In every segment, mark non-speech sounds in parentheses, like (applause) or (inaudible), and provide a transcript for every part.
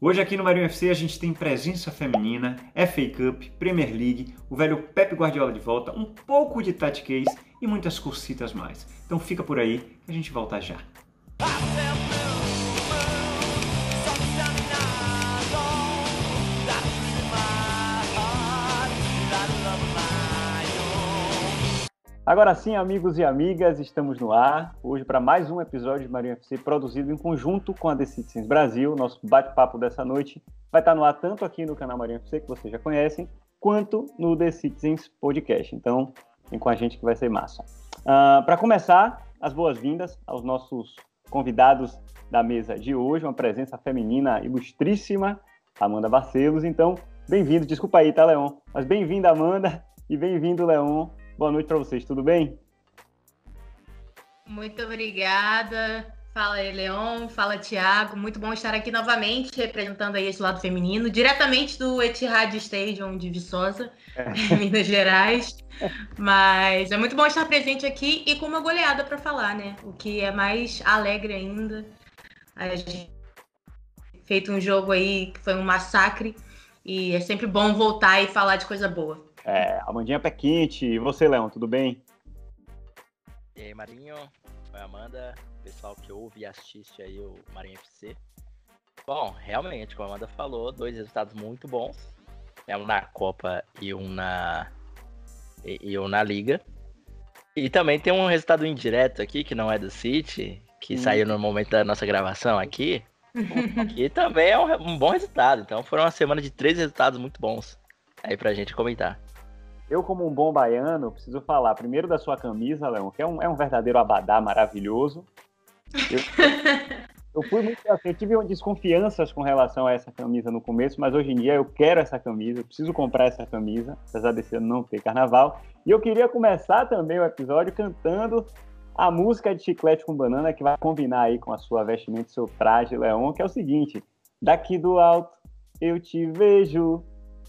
Hoje aqui no Marinho FC a gente tem presença feminina, FA Cup, Premier League, o velho Pep Guardiola de volta, um pouco de tactics e muitas cursitas mais. Então fica por aí que a gente volta já. Agora sim, amigos e amigas, estamos no ar. Hoje para mais um episódio de Marinho FC produzido em conjunto com a The Citizens Brasil. Nosso bate-papo dessa noite vai estar no ar tanto aqui no canal Marinho FC, que vocês já conhecem, quanto no The Citizens Podcast. Então, vem com a gente que vai ser massa. Uh, para começar, as boas-vindas aos nossos convidados da mesa de hoje, uma presença feminina ilustríssima, Amanda Barcelos. Então, bem-vindo, desculpa aí, tá, Leon? Mas bem-vinda, Amanda, e bem-vindo, Leon Boa noite para vocês, tudo bem? Muito obrigada. Fala Leon. Fala, Tiago. Muito bom estar aqui novamente, representando aí esse lado feminino, diretamente do Etihad Stadium de Viçosa, é. (laughs) Minas Gerais. Mas é muito bom estar presente aqui e com uma goleada para falar, né? O que é mais alegre ainda. A gente feito um jogo aí que foi um massacre e é sempre bom voltar e falar de coisa boa. É, Amandinha Pé Quente. E você, Leão, tudo bem? E aí, Marinho? Oi, Amanda. Pessoal que ouve e assiste aí o Marinho FC. Bom, realmente, como a Amanda falou, dois resultados muito bons. É um na Copa e um na, e, e um na Liga. E também tem um resultado indireto aqui, que não é do City, que hum. saiu no momento da nossa gravação aqui. (laughs) que também é um, um, bom resultado. Então foram uma semana de três resultados muito bons aí pra gente comentar. Eu, como um bom baiano, preciso falar primeiro da sua camisa, Leão, que é um, é um verdadeiro abadá maravilhoso. Eu, (laughs) eu fui muito assim, eu tive desconfianças com relação a essa camisa no começo, mas hoje em dia eu quero essa camisa, eu preciso comprar essa camisa, apesar desse ano não ter carnaval. E eu queria começar também o episódio cantando a música de Chiclete com Banana, que vai combinar aí com a sua vestimenta e seu traje, Leão, que é o seguinte: daqui do alto eu te vejo,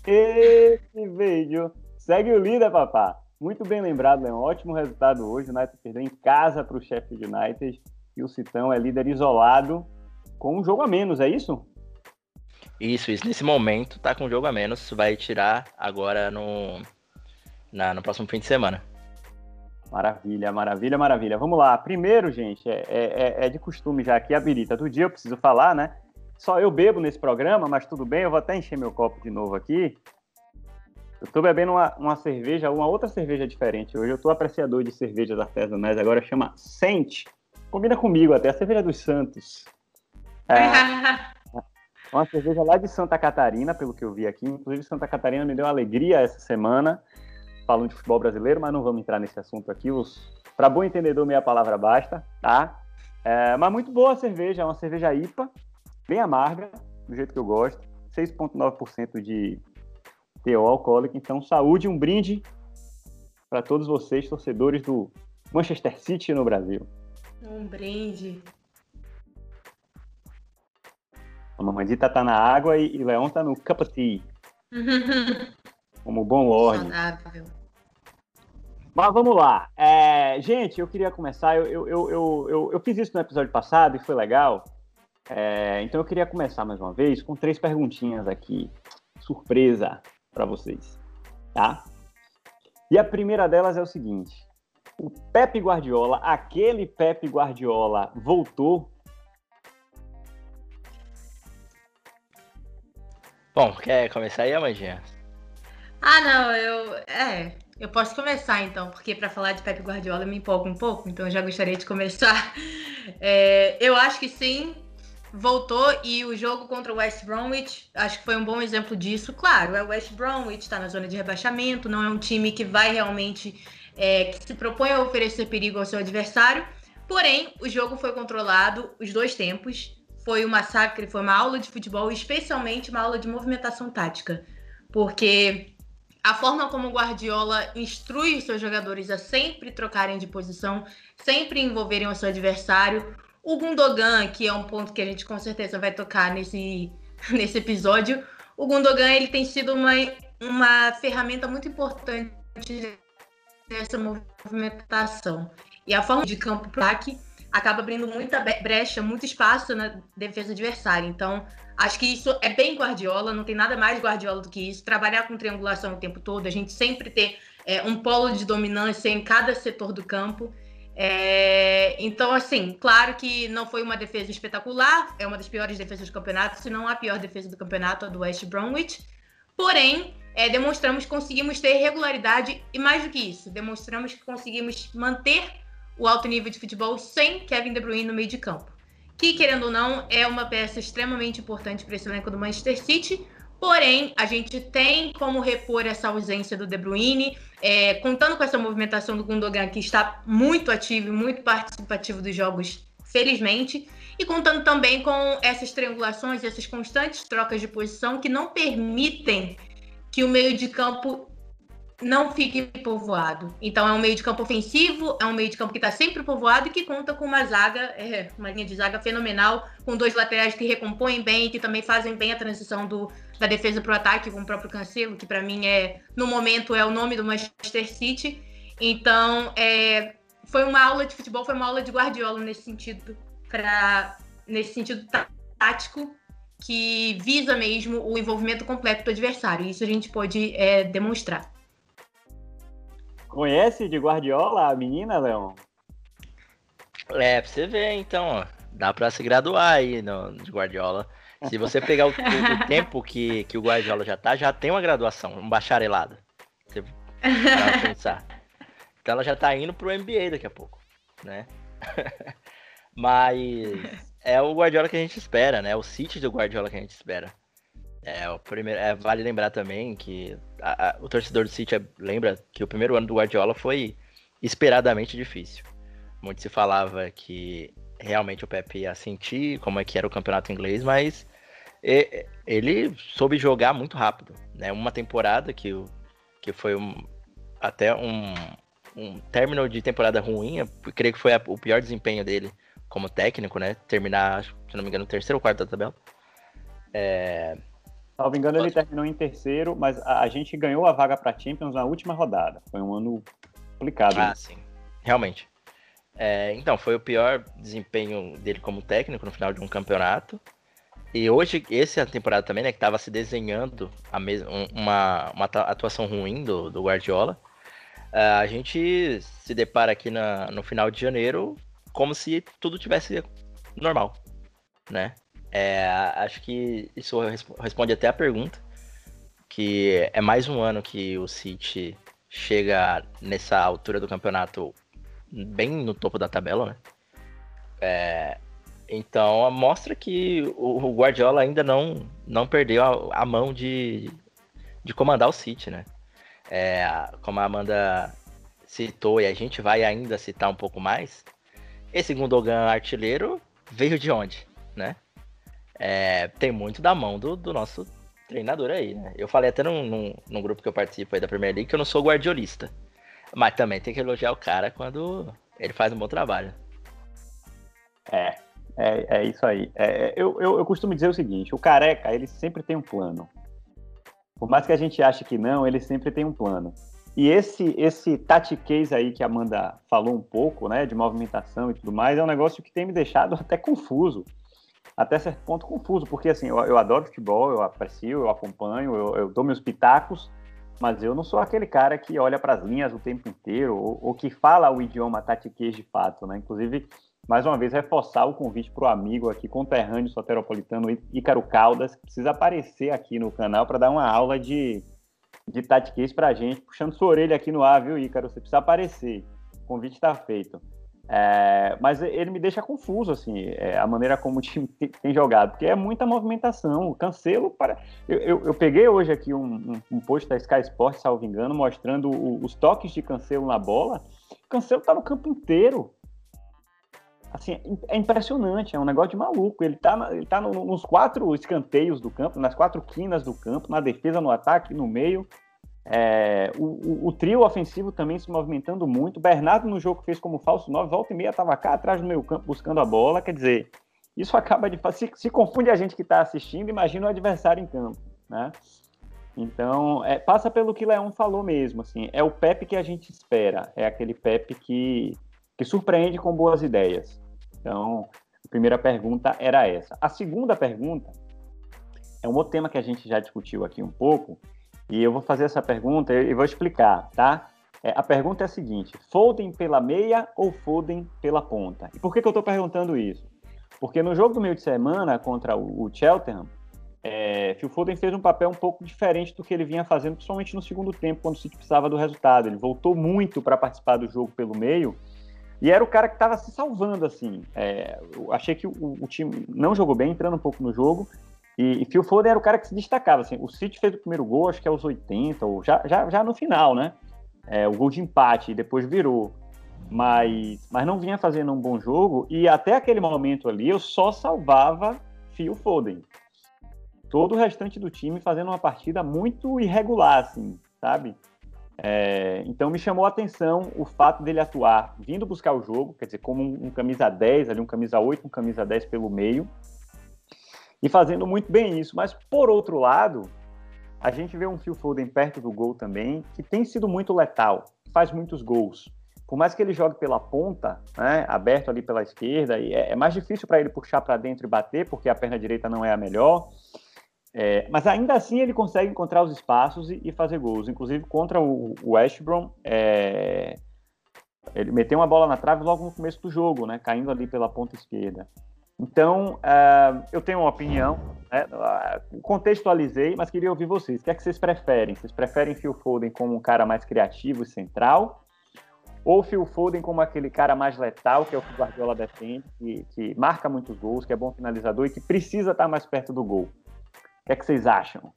eu te vejo. Segue o líder, papá. Muito bem lembrado, Leão. Ótimo resultado hoje. O United perdeu em casa para o Sheffield United. E o Citão é líder isolado com um jogo a menos, é isso? Isso, isso. Nesse momento tá com um jogo a menos. Vai tirar agora no, na, no próximo fim de semana. Maravilha, maravilha, maravilha. Vamos lá. Primeiro, gente, é, é, é, é de costume já aqui a birita do dia, eu preciso falar, né? Só eu bebo nesse programa, mas tudo bem, eu vou até encher meu copo de novo aqui. Eu tô bebendo uma, uma cerveja, uma outra cerveja diferente. Hoje eu tô apreciador de cervejas artesanais, agora chama Sente. Combina comigo até, a cerveja dos Santos. É, (laughs) uma cerveja lá de Santa Catarina, pelo que eu vi aqui. Inclusive, Santa Catarina me deu alegria essa semana, falando de futebol brasileiro, mas não vamos entrar nesse assunto aqui. Os... Para bom entendedor, meia palavra basta, tá? É, mas muito boa a cerveja, é uma cerveja IPA, bem amarga, do jeito que eu gosto. 6,9% de teor alcoólico. Então, saúde, um brinde para todos vocês, torcedores do Manchester City no Brasil. Um brinde. A mamãedita tá na água e, e Leão tá no cup of tea. (laughs) Como bom lord. Saudável. Mas vamos lá. É, gente, eu queria começar. Eu, eu, eu, eu, eu, fiz isso no episódio passado e foi legal. É, então eu queria começar mais uma vez com três perguntinhas aqui. Surpresa para vocês, tá? E a primeira delas é o seguinte: o Pepe Guardiola, aquele Pepe Guardiola, voltou? Bom, quer começar aí, Amandinha? Ah, não, eu. É, eu posso começar então, porque para falar de Pepe Guardiola eu me empolgo um pouco, então eu já gostaria de começar. (laughs) É, eu acho que sim, voltou e o jogo contra o West Bromwich, acho que foi um bom exemplo disso. Claro, é o West Bromwich, está na zona de rebaixamento, não é um time que vai realmente, é, que se propõe a oferecer perigo ao seu adversário. Porém, o jogo foi controlado os dois tempos. Foi um massacre, foi uma aula de futebol, especialmente uma aula de movimentação tática. Porque a forma como o Guardiola instrui os seus jogadores a sempre trocarem de posição, sempre envolverem o seu adversário, o Gundogan, que é um ponto que a gente com certeza vai tocar nesse, (laughs) nesse episódio, o Gundogan ele tem sido uma, uma ferramenta muito importante nessa movimentação. E a forma de campo plaque acaba abrindo muita brecha, muito espaço na defesa adversária. Então, acho que isso é bem Guardiola, não tem nada mais Guardiola do que isso. Trabalhar com triangulação o tempo todo, a gente sempre ter é, um polo de dominância em cada setor do campo. É, então, assim, claro que não foi uma defesa espetacular, é uma das piores defesas do campeonato, se não a pior defesa do campeonato, a do West Bromwich. Porém, é, demonstramos que conseguimos ter regularidade e mais do que isso, demonstramos que conseguimos manter o alto nível de futebol sem Kevin De Bruyne no meio de campo. Que, querendo ou não, é uma peça extremamente importante para esse elenco do Manchester City. Porém, a gente tem como repor essa ausência do De Bruyne, é, contando com essa movimentação do Gundogan, que está muito ativo e muito participativo dos jogos, felizmente, e contando também com essas triangulações, essas constantes trocas de posição que não permitem que o meio de campo não fique povoado. Então é um meio de campo ofensivo, é um meio de campo que está sempre povoado e que conta com uma zaga, é, uma linha de zaga fenomenal, com dois laterais que recompõem bem que também fazem bem a transição do, da defesa para o ataque, com o próprio Cancelo, que para mim é, no momento, é o nome do Manchester City. Então, é, foi uma aula de futebol, foi uma aula de Guardiola nesse sentido, pra, nesse sentido tático, que visa mesmo o envolvimento completo do adversário. Isso a gente pode é, demonstrar. Conhece de Guardiola a menina, Leon? É, pra você ver, então, ó, dá pra se graduar aí no, de Guardiola. Se você pegar o, o, o, tempo que, que o Guardiola já tá, já tem uma graduação, um bacharelado. Você pensar. Então ela já tá indo pro MBA daqui a pouco, né? (laughs) Mas é o Guardiola que a gente espera, né? O City do Guardiola que a gente espera. É, o primeiro, é, vale lembrar também que a, a, o torcedor do City é, lembra que o primeiro ano do Guardiola foi esperadamente difícil. Muito se falava que realmente o Pepe ia sentir como é que era o campeonato inglês, mas ele soube jogar muito rápido. Né? Uma temporada que, que foi um, até um, um término de temporada ruim, creio que foi a, o pior desempenho dele como técnico, né? Terminar, se não me engano, no terceiro ou quarto da tabela. É, Salvo engano, ele terminou em terceiro, mas a, a gente ganhou a vaga para Champions na última rodada. Foi um ano complicado. Ah, né? sim. Realmente. É, então, foi o pior desempenho dele como técnico no final de um campeonato. E hoje, essa temporada também, né, que estava se desenhando a mesma, uma, uma atuação ruim do, do Guardiola, é, a gente se depara aqui na, no final de janeiro como se tudo tivesse normal, né? É, acho que isso responde até a pergunta, que é mais um ano que o City chega nessa altura do campeonato bem no topo da tabela, né? É, então mostra que o Guardiola ainda não, não perdeu a, a mão de, de comandar o City, né? É, como a Amanda citou e a gente vai ainda citar um pouco mais, esse Gundogan artilheiro veio de onde, né? É, tem muito da mão do, do, nosso treinador aí, né? Eu falei até num, num, num, grupo que eu participo aí da Premier League que eu não sou guardiolista. Mas também tem que elogiar o cara quando ele faz um bom trabalho. É, é, é isso aí. É, eu, eu, eu costumo dizer o seguinte: o careca, ele sempre tem um plano. Por mais que a gente ache que não, ele sempre tem um plano. E esse esse tatiquês aí que a Amanda falou um pouco, né, de movimentação e tudo mais, é um negócio que tem me deixado até confuso até certo ponto confuso, porque assim, eu, eu adoro futebol, eu aprecio, eu acompanho, eu, eu, dou meus pitacos, mas eu não sou aquele cara que olha para as linhas o tempo inteiro ou, ou, que fala o idioma tatiquês de fato, né? Inclusive, mais uma vez, reforçar o convite para o amigo aqui, conterrâneo soteropolitano Ícaro Caldas, que precisa aparecer aqui no canal para dar uma aula de, de tatiquês para a gente, puxando sua orelha aqui no ar, viu, Ícaro? Você precisa aparecer. O convite está feito. É, mas ele me deixa confuso, assim, é, a maneira como o time tem jogado, porque é muita movimentação. O Cancelo, para... eu, eu, eu peguei hoje aqui um, um, um, post da Sky Sports, salvo engano, mostrando o, os toques de Cancelo na bola. Cancelo tá no campo inteiro. Assim, é impressionante, é um negócio de maluco. Ele tá, ele tá no, nos quatro escanteios do campo, nas quatro quinas do campo, na defesa, no ataque, no meio. É, o, o, trio ofensivo também se movimentando muito. Bernardo, no jogo fez como falso 9, volta e meia, estava cá atrás do meio campo buscando a bola. Quer dizer, isso (laughs) acaba de. Se, se confunde a gente que está assistindo, imagina o adversário em campo. Né? Então, é, passa pelo que Leão falou mesmo. Assim, é o Pepe que a gente espera. É aquele Pepe que, que surpreende com boas ideias. Então, a primeira pergunta era essa. A segunda pergunta é um outro tema que a gente já discutiu aqui um pouco, e eu vou fazer essa pergunta e vou explicar, tá? É, a pergunta é a seguinte: Foden pela meia ou Foden pela ponta? E por que, que eu estou perguntando isso? Porque no jogo do meio de semana contra o, o Cheltenham, é, Phil Foden fez um papel um pouco diferente do que ele vinha fazendo, principalmente no segundo tempo, quando o precisava do resultado. Ele voltou muito para participar do jogo pelo meio e era o cara que estava se salvando, assim. É, achei que o, o, time não jogou bem, entrando um pouco no jogo. E, e Phil Foden era o cara que se destacava. Assim. O City fez o primeiro gol, acho que aos 80, ou já, já, já no final, né? É, o gol de empate, e depois virou. Mas, mas não vinha fazendo um bom jogo. E até aquele momento ali, eu só salvava Phil Foden todo o restante do time fazendo uma partida muito irregular, assim, sabe? É, então me chamou a atenção o fato dele atuar vindo buscar o jogo, quer dizer, como um, um, camisa 10, ali um camisa 8, um camisa 10 pelo meio, e fazendo muito bem isso. Mas por outro lado, a gente vê um Phil Foden perto do gol também, que tem sido muito letal, faz muitos gols. Por mais que ele jogue pela ponta, né, aberto ali pela esquerda, é, é mais difícil para ele puxar para dentro e bater, porque a perna direita não é a melhor. É, mas ainda assim ele consegue encontrar os espaços e, e fazer gols. Inclusive contra o, o West Brom, é, ele meteu uma bola na trave logo no começo do jogo, né, caindo ali pela ponta esquerda. Então, uh, eu tenho uma opinião, né, contextualizei, mas queria ouvir vocês. O que é que vocês preferem? Vocês preferem Phil Foden como um cara mais criativo e central? Ou Phil Foden como aquele cara mais letal, que é o que o Guardiola defende, que, que marca muitos gols, que é bom finalizador e que precisa estar mais perto do gol? que é que vocês acham?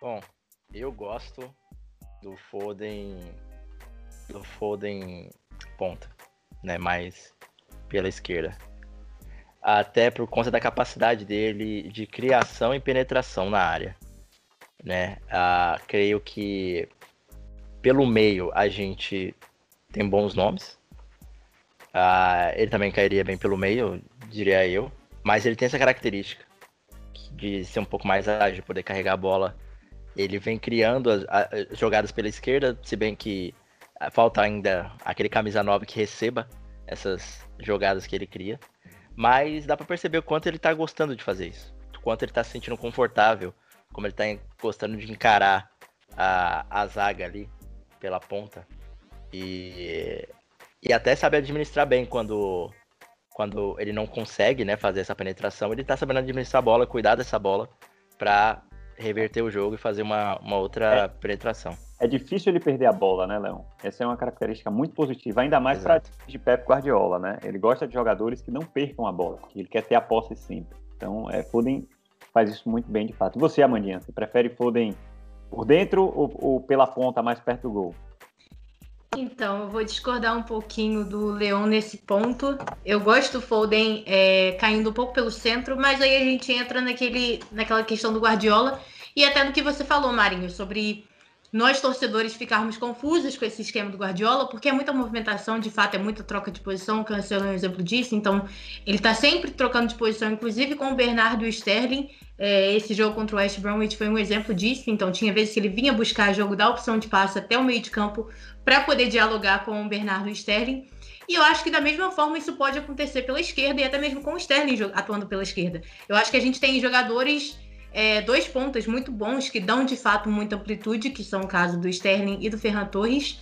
Bom, eu gosto do Foden do Foden ponta, né, mais pela esquerda. Até por conta da capacidade dele de criação e penetração na área, né? Ah, creio que pelo meio a gente tem bons nomes. Ah, ele também cairia bem pelo meio, diria eu. Mas ele tem essa característica de ser um pouco mais ágil, poder carregar a bola. Ele vem criando as, as jogadas pela esquerda, se bem que ah, falta ainda aquele camisa 9 que receba essas jogadas que ele cria. Mas dá para perceber o quanto ele tá gostando de fazer isso. O quanto ele tá se sentindo confortável, como ele tá gostando de encarar a, a zaga ali pela ponta. E, e até sabe administrar bem quando quando ele não consegue né, fazer essa penetração, ele tá sabendo administrar a bola, cuidar dessa bola para reverter o jogo e fazer uma, uma outra é, penetração. É difícil ele perder a bola, né, Leão? Essa é uma característica muito positiva, ainda mais para de Pep Guardiola, né? Ele gosta de jogadores que não percam a bola, porque ele quer ter a posse sempre. Então, é, Foden faz isso muito bem, de fato. E você, Amandinha, você prefere Foden por dentro ou, ou pela ponta, mais perto do gol? Então, eu vou discordar um pouquinho do Leon nesse ponto. Eu gosto do Foden é, caindo um pouco pelo centro, mas aí a gente entra naquele, naquela questão do Guardiola e até no que você falou, Marinho, sobre nós torcedores ficarmos confusos com esse esquema do Guardiola, porque é muita movimentação, de fato, é muita troca de posição, o Cancelo é um exemplo disso, então ele está sempre trocando de posição, inclusive com o Bernardo e o Sterling. É, esse jogo contra o West Bromwich foi um exemplo disso, então tinha vezes que ele vinha buscar jogo da opção de passe até o meio de campo para poder dialogar com o Bernardo Sterling. E eu acho que da mesma forma isso pode acontecer pela esquerda e até mesmo com o Sterling atuando pela esquerda. Eu acho que a gente tem jogadores, é, dois pontas muito bons que dão de fato muita amplitude, que são o caso do Sterling e do Ferran Torres.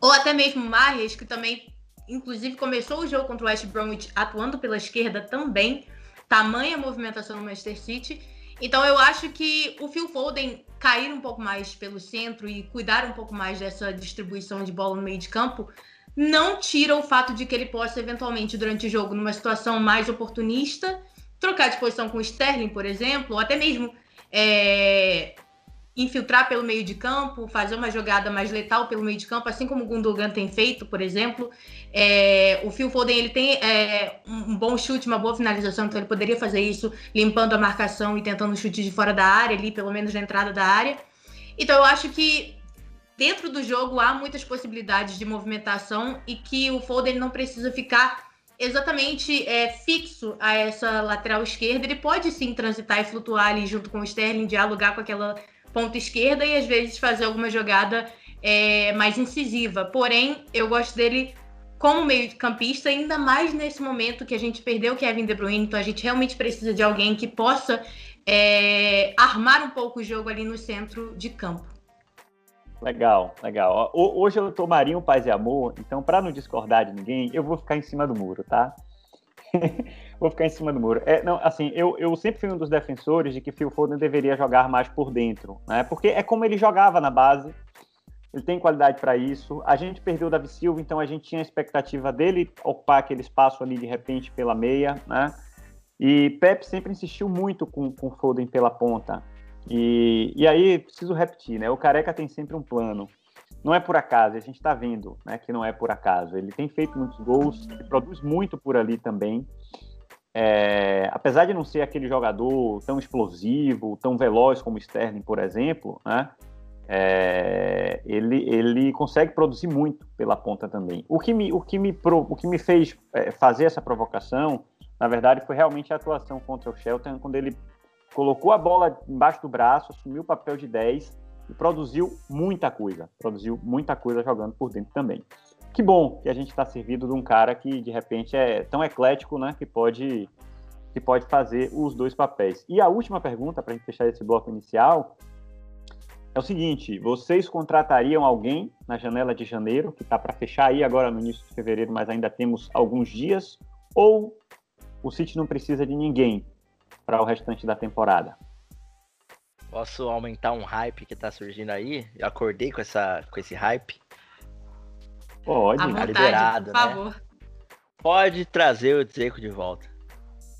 Ou até mesmo Marres, que também, inclusive, começou o jogo contra o West Bromwich atuando pela esquerda também. Tamanha movimentação no Manchester City. Então eu acho que o Phil Foden cair um pouco mais pelo centro e cuidar um pouco mais dessa distribuição de bola no meio de campo não tira o fato de que ele possa eventualmente durante o jogo numa situação mais oportunista trocar de posição com o Sterling, por exemplo, ou até mesmo é, infiltrar pelo meio de campo, fazer uma jogada mais letal pelo meio de campo, assim como o Gundogan tem feito, por exemplo. É, o Phil Foden ele tem é, um bom chute, uma boa finalização, então ele poderia fazer isso limpando a marcação e tentando chute de fora da área, ali pelo menos na entrada da área. Então eu acho que dentro do jogo há muitas possibilidades de movimentação e que o Foden não precisa ficar exatamente é, fixo a essa lateral esquerda. Ele pode sim transitar e flutuar ali junto com o Sterling, dialogar com aquela ponta esquerda e às vezes fazer alguma jogada é, mais incisiva. Porém, eu gosto dele como meio-campista, ainda mais nesse momento que a gente perdeu o Kevin De Bruyne, então a gente realmente precisa de alguém que possa é, armar um pouco o jogo ali no centro de campo. Legal, legal. Hoje eu tô Marinho Paz e Amor, então para não discordar de ninguém, eu vou ficar em cima do muro, tá? (laughs) vou ficar em cima do muro. É, não, assim, eu, eu sempre fui um dos defensores de que Phil Foden deveria jogar mais por dentro, né? Porque é como ele jogava na base, ele tem qualidade para isso. A gente perdeu o Davi Silva, então a gente tinha a expectativa dele ocupar aquele espaço ali de repente pela meia, né? E Pep sempre insistiu muito com o Foden pela ponta. E, e aí, preciso repetir, né? O Careca tem sempre um plano. Não é por acaso, a gente está vendo né, que não é por acaso. Ele tem feito muitos gols, produz muito por ali também. É, apesar de não ser aquele jogador tão explosivo, tão veloz como o Sterling, por exemplo, né, é, ele, ele consegue produzir muito pela ponta também. O que me, o que me, o que me fez é, fazer essa provocação, na verdade, foi realmente a atuação contra o Shelton, quando ele colocou a bola embaixo do braço, assumiu o papel de 10 e produziu muita coisa. Produziu muita coisa jogando por dentro também. Que bom que a gente está servido de um cara que de repente é tão eclético, né, que pode que pode fazer os dois papéis. E a última pergunta para a gente fechar esse bloco inicial é o seguinte: vocês contratariam alguém na janela de janeiro, que está para fechar aí agora no início de fevereiro, mas ainda temos alguns dias, ou o City não precisa de ninguém para o restante da temporada? Posso aumentar um hype que está surgindo aí? Eu acordei com, essa, com esse hype. Pode, vontade, liberado, por né? favor. Né? Pode trazer o Zeco de volta.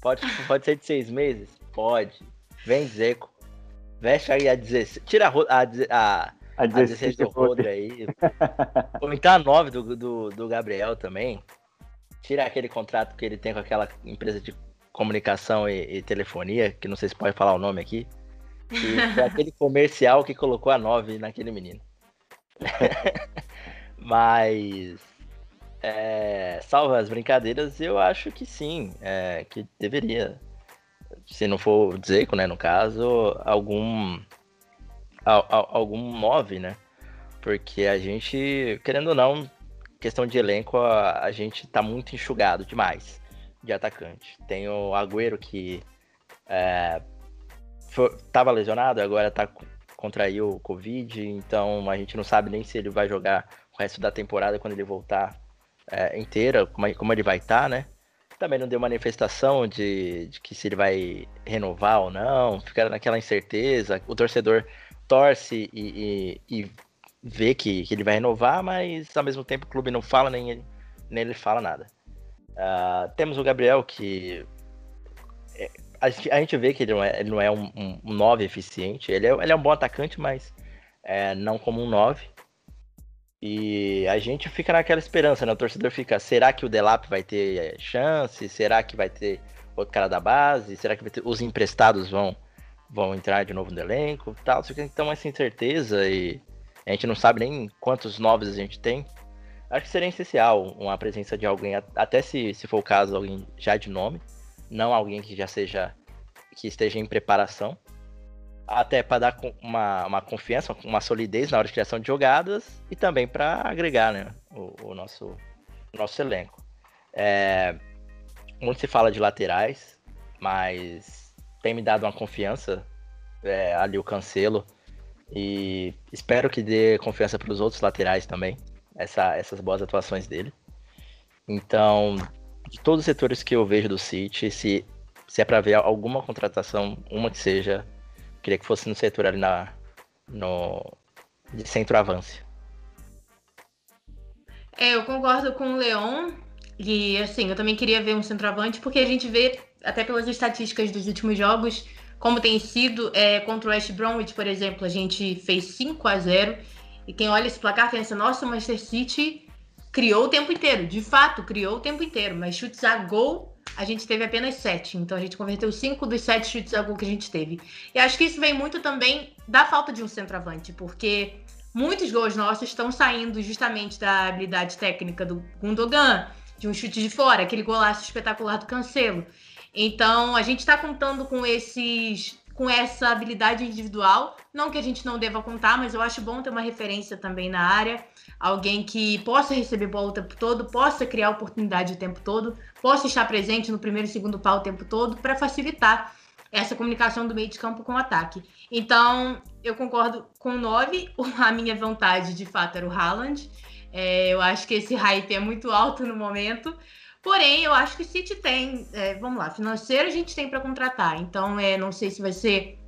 Pode, (laughs) pode ser de seis meses? Pode. Vem, Zeco. Veste aí a 16. Tira a, a, a, a 16, do Rodri aí. Ou então a 9 do, do, do Gabriel também. Tira aquele contrato que ele tem com aquela empresa de comunicação e, e, telefonia, que não sei se pode falar o nome aqui, que (laughs) foi aquele comercial que colocou a 9 naquele menino. (laughs) Mas, é, salvo as brincadeiras, eu acho que sim, é, que deveria, se não for o Zeco, né, no caso, algum, algum 9, né? Porque a gente, querendo ou não, questão de elenco, a, a gente tá muito enxugado demais de atacante. Tem o Agüero que é, foi, tava lesionado, agora tá contraiu o Covid, então a gente não sabe nem se ele vai jogar o resto da temporada quando ele voltar é, inteira, como, como ele vai estar, tá, né? Também não deu manifestação de, de, que se ele vai renovar ou não, fica naquela incerteza. O torcedor torce e, e, e vê que, que, ele vai renovar, mas ao mesmo tempo o clube não fala, nem ele, nem ele fala nada. Uh, temos o Gabriel, que é, a gente, a gente vê que ele não é, ele não é um, um, um 9 eficiente. Ele é, ele é um bom atacante, mas é, não como um 9. E a gente fica naquela esperança, né? O torcedor fica, será que o Delap vai ter é, chance? Será que vai ter outro cara da base? Será que ter... os emprestados vão, vão entrar de novo no elenco? Tal. Então essa incerteza e a gente não sabe nem quantos novos a gente tem. Acho que seria essencial uma presença de alguém, até se, se for o caso, alguém já de nome, não alguém que já seja, que esteja em preparação, até para dar uma, uma confiança, uma solidez na hora de criação de jogadas e também para agregar né, o, o, nosso, nosso elenco. É, muito se fala de laterais, mas tem me dado uma confiança é, ali o Cancelo e espero que dê confiança para os outros laterais também essa, essas boas atuações dele. Então, de todos os setores que eu vejo do City, se, se é para ver alguma contratação, uma que seja, queria que fosse no setor ali na, no, de centroavance. É, eu concordo com o Leon. E assim, eu também queria ver um centroavante, porque a gente vê, até pelas estatísticas dos últimos jogos, como tem sido é, contra o West Bromwich, por exemplo, a gente fez 5 a 0 e quem olha esse placar pensa, nossa, o Manchester City criou o tempo inteiro. De fato, criou o tempo inteiro, mas chutes a gol a gente teve apenas sete. Então a gente converteu cinco dos sete chutes a gol que a gente teve. E acho que isso vem muito também da falta de um centroavante, porque muitos gols nossos estão saindo justamente da habilidade técnica do Gundogan, de um chute de fora, aquele golaço espetacular do Cancelo. Então a gente está contando com esses com essa habilidade individual. Não que a gente não deva contar, mas eu acho bom ter uma referência também na área. Alguém que possa receber bola o tempo todo, possa criar oportunidade o tempo todo, possa estar presente no primeiro e segundo pau o tempo todo, para facilitar essa comunicação do meio de campo com o ataque. Então, eu concordo com o 9. A minha vontade, de fato, era o Haaland. É, eu acho que esse hype é muito alto no momento. Porém, eu acho que o City tem, é, vamos lá, financeiro a gente tem para contratar. Então, é, não sei se vai ser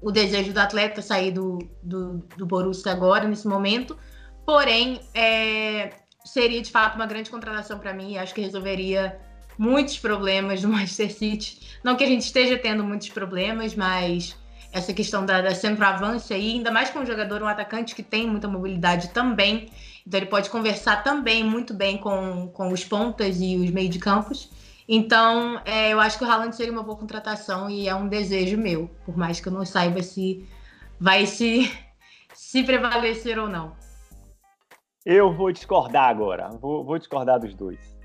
o desejo do atleta sair do, do, do Borussia agora, nesse momento. Porém, é, seria de fato uma grande contratação para mim. Acho que resolveria muitos problemas do (laughs) Manchester City. Não que a gente esteja tendo muitos problemas, mas essa questão da, da centroavância aí, ainda mais com um jogador, um atacante que tem muita mobilidade também. Então ele pode conversar também muito bem com, com os pontas e os meio de campos. Então, é, eu acho que o Haaland seria uma boa contratação e é um desejo meu, por mais que eu não saiba se vai se, (laughs) se prevalecer ou não. Eu vou discordar agora, vou, vou discordar dos dois.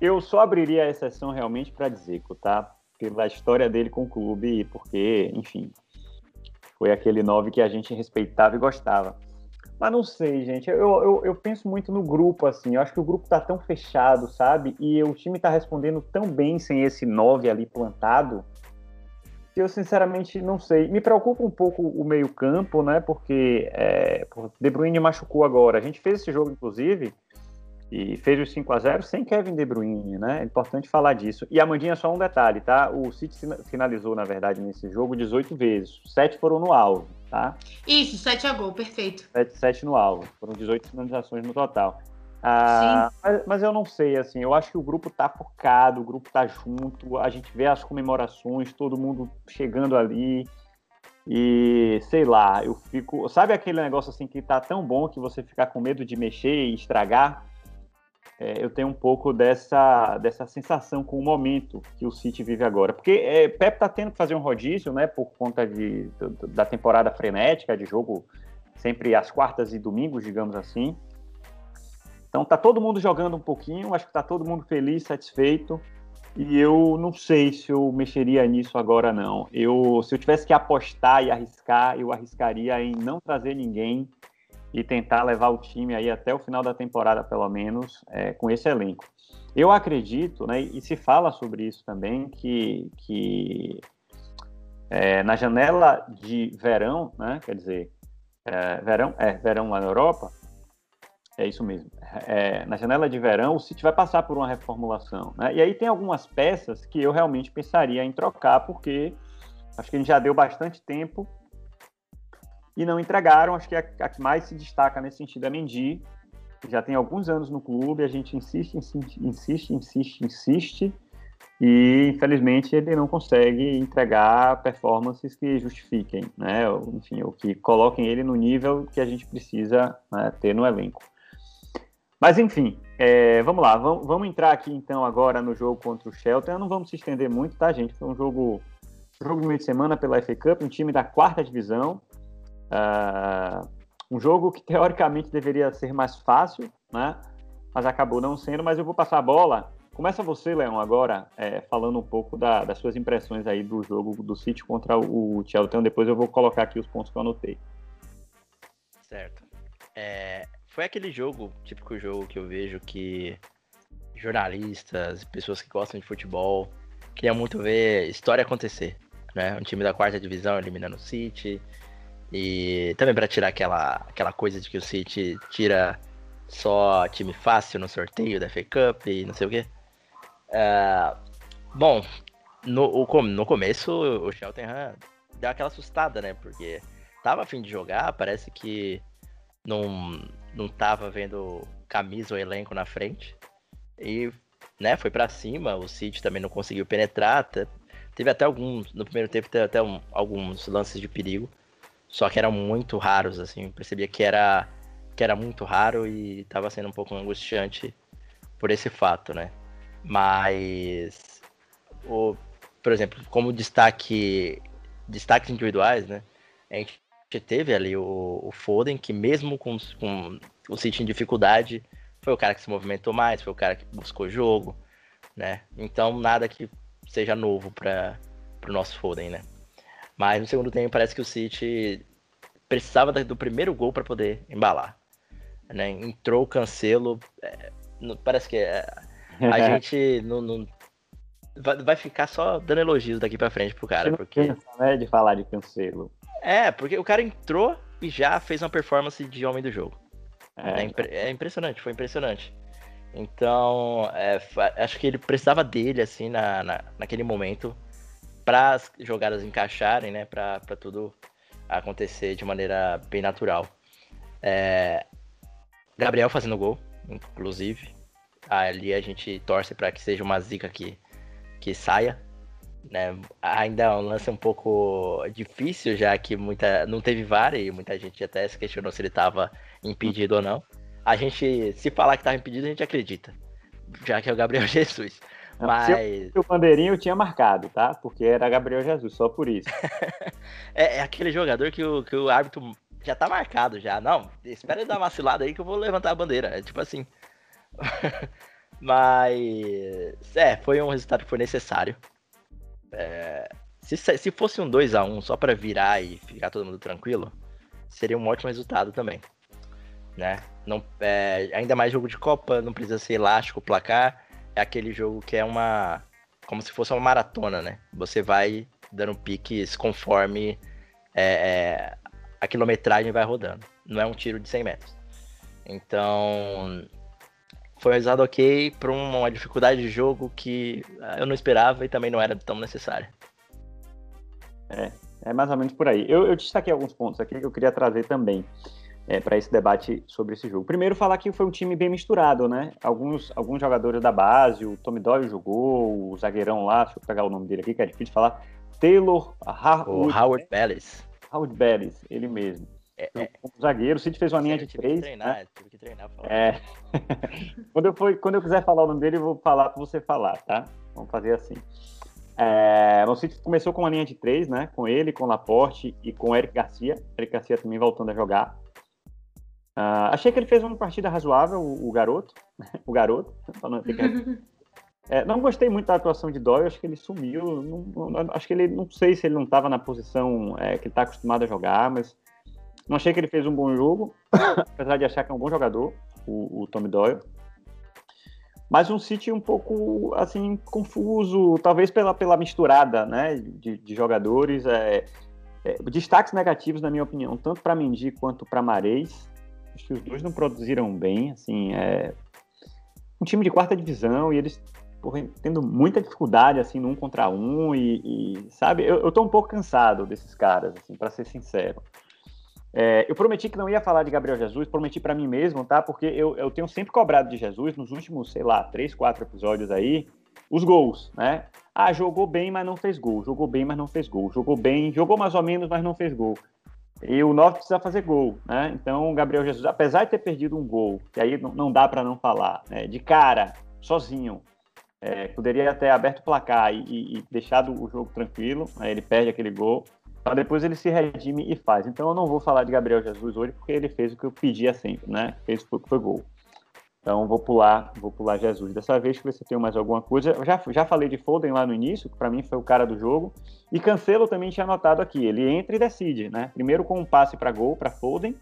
Eu só abriria a exceção realmente para dizer, tá? Pela história dele com o clube, porque, enfim, foi aquele nove que a gente respeitava e gostava. Mas não sei, gente. Eu, eu, eu, penso muito no grupo, assim. Eu acho que o grupo tá tão fechado, sabe? E o time tá respondendo tão bem sem esse 9 ali plantado. Que eu, sinceramente, não sei. Me preocupa um pouco o meio-campo, né? Porque é, De Bruyne machucou agora. A gente fez esse jogo, inclusive, e fez o 5 a 0 sem Kevin De Bruyne, né? É importante falar disso. E Amandinha, só um detalhe, tá? O City finalizou, na verdade, nesse jogo 18 vezes. Sete foram no alvo tá? Isso, 7 a gol, perfeito. 7, 7 no alvo, foram 18 finalizações no total. Ah, mas, mas, eu não sei, assim, eu acho que o grupo tá focado, o grupo tá junto, a gente vê as comemorações, todo mundo chegando ali, e sei lá, eu fico. Sabe aquele negócio assim que tá tão bom que você fica com medo de mexer e estragar? É, eu tenho um pouco dessa, dessa sensação com o momento que o City vive agora. Porque é, Pep está tendo que fazer um rodízio, né, por conta de, da temporada frenética de jogo sempre às quartas e domingos, digamos assim. Então tá todo mundo jogando um pouquinho, acho que tá todo mundo feliz, satisfeito. E eu não sei se eu mexeria nisso agora não. Eu, se eu tivesse que apostar e arriscar, eu arriscaria em não trazer ninguém e tentar levar o time aí até o final da temporada, pelo menos, é, com esse elenco. Eu acredito, né, e se fala sobre isso também, que, que é, na janela de verão, né, quer dizer, é, verão, é, verão lá na Europa, é isso mesmo. É, na janela de verão, o City vai passar por uma reformulação. Né? E aí tem algumas peças que eu realmente pensaria em trocar, porque acho que a gente já deu bastante tempo e não entregaram. Acho que a, a que mais se destaca nesse sentido é Mendy, que já tem alguns anos no clube, a gente insiste, insiste, insiste, insiste, insiste, e infelizmente ele não consegue entregar performances que justifiquem, né? Enfim, ou que coloquem ele no nível que a gente precisa né, ter no elenco. Mas enfim, é, vamos lá, vamos, vamos, entrar aqui então agora no jogo contra o Shelton. Não vamos se estender muito, tá, gente? Foi um jogo, jogo de meio de semana pela FA Cup, um time da quarta divisão, Uh, um jogo que teoricamente deveria ser mais fácil, né? Mas acabou não sendo. Mas eu vou passar a bola. Começa você, Leão, agora, é, falando um pouco da, das suas impressões aí do jogo do City contra o, Chelsea. Depois eu vou colocar aqui os pontos que eu anotei. Certo. É, foi aquele jogo, típico jogo que eu vejo que jornalistas, pessoas que gostam de futebol, queriam muito ver história acontecer. Né? Um time da quarta divisão eliminando o City, e também para tirar aquela, aquela coisa de que o City tira só time fácil no sorteio da FA Cup e não sei o quê. Uh, bom, no, no começo o Cheltenham deu aquela assustada, né? Porque tava afim de jogar, parece que não, não tava vendo camisa ou elenco na frente. E né, foi para cima, o City também não conseguiu penetrar. Teve até alguns, no primeiro tempo teve até um, alguns lances de perigo. Só que eram muito raros, assim, percebia que era que era muito raro e estava sendo um pouco angustiante por esse fato, né? Mas o, por exemplo, como destaque destaques individuais, né? A gente teve ali o, o Foden, que mesmo com, com o City em dificuldade, foi o cara que se movimentou mais, foi o cara que buscou jogo, né? Então nada que seja novo para o nosso Foden, né? Mas no segundo tempo parece que o City precisava do primeiro gol para poder embalar. Né? Entrou o Cancelo, é, parece que é, a (laughs) gente não, não vai, vai, ficar só dando elogios daqui para frente pro cara, porque né, de falar de Cancelo. É, porque o cara entrou e já fez uma performance de homem do jogo. É, é, impre é impressionante, foi impressionante. Então, é, acho que ele precisava dele, assim, na, na, naquele momento, para as jogadas encaixarem, né? Para tudo acontecer de maneira bem natural. É, Gabriel fazendo gol, inclusive. Ali a gente torce para que seja uma zica que, que saia. Né? Ainda é um lance um pouco difícil, já que muita, não teve VAR e muita gente até se questionou se ele estava impedido ou não a gente, se falar que tava impedido, a gente acredita. Já que é o Gabriel (laughs) Jesus. Mas. O bandeirinho tinha marcado, tá? Porque era Gabriel Jesus, só por isso. (laughs) é, é, aquele jogador que o, que o árbitro já tá marcado já. Não, espera ele dar uma vacilada aí que eu vou levantar a bandeira. É tipo assim. (laughs) Mas. É, foi um resultado que foi necessário. É, se, se fosse um 2 a 1 só para virar e ficar todo mundo tranquilo, seria um ótimo resultado também. Né? Não, é, ainda mais jogo de Copa, não precisa ser elástico o placar. É aquele jogo que é uma. como se fosse uma maratona, né? Você vai dando piques conforme é, é, a quilometragem vai rodando. Não é um tiro de 100 metros. Então. Foi um resultado ok para uma dificuldade de jogo que eu não esperava e também não era tão necessária. É, é mais ou menos por aí. Eu, eu destaquei alguns pontos aqui que eu queria trazer também é, para esse debate sobre esse jogo. Primeiro, falar que foi um time bem misturado, né? Alguns, alguns jogadores da base, o Tommy Doyle jogou, o zagueirão lá, deixa eu pegar o nome dele aqui, que é difícil de falar, Taylor Howard, o Howard Bellis. Howard Bellis, ele mesmo. É, é. O zagueiro, o Cid fez uma linha de três. Que treinar, né? Tive que treinar. É. (laughs) quando, eu for, quando eu quiser falar o nome dele, eu vou falar para você falar, tá? Vamos fazer assim. É, o City começou com uma linha de três, né? Com ele, com o Laporte e com o Eric Garcia. Eric Garcia também voltando a jogar. Uh, achei que ele fez uma partida razoável, o, o garoto. (laughs) o garoto. Não, que... (laughs) é, não, gostei muito da atuação de Doyle, acho que ele sumiu. Não, não, acho que ele, não sei se ele não estava na posição é, que ele está acostumado a jogar, mas não achei que ele fez um bom jogo, (coughs) apesar de achar que é um bom jogador, o, o Tommy Doyle. Mas um City um pouco, assim, confuso, talvez pela, pela misturada, né, de, de jogadores. É, é, destaques negativos, na minha opinião, tanto para Mendy quanto para Mares. Acho que os dois não produziram bem, assim, é um time de quarta divisão e eles porra, tendo muita dificuldade, assim, no um contra um e, e sabe, eu, eu tô um pouco cansado desses caras, assim, para ser sincero. É, eu prometi que não ia falar de Gabriel Jesus, prometi para mim mesmo, tá? Porque eu, eu tenho sempre cobrado de Jesus nos últimos, sei lá, três, quatro episódios aí, os gols, né? Ah, jogou bem, mas não fez gol. Jogou bem, mas não fez gol. Jogou bem, jogou mais ou menos, mas não fez gol. E o 9 precisa fazer gol, né? Então, o Gabriel Jesus, apesar de ter perdido um gol, que aí não, dá para não falar, né? de cara, sozinho, é, poderia ter aberto o placar e, e, deixado o jogo tranquilo, né? ele perde aquele gol, para depois ele se redime e faz. Então, eu não vou falar de Gabriel Jesus hoje, porque ele fez o que eu pedia sempre, né? Fez o que foi gol. Então vou pular, vou pular Jesus dessa vez, que você tem mais alguma coisa. Eu já, já falei de Foden lá no início, que para mim foi o cara do jogo. E Cancelo também tinha anotado aqui. Ele entra e decide, né? Primeiro com um passe para gol, para Foden.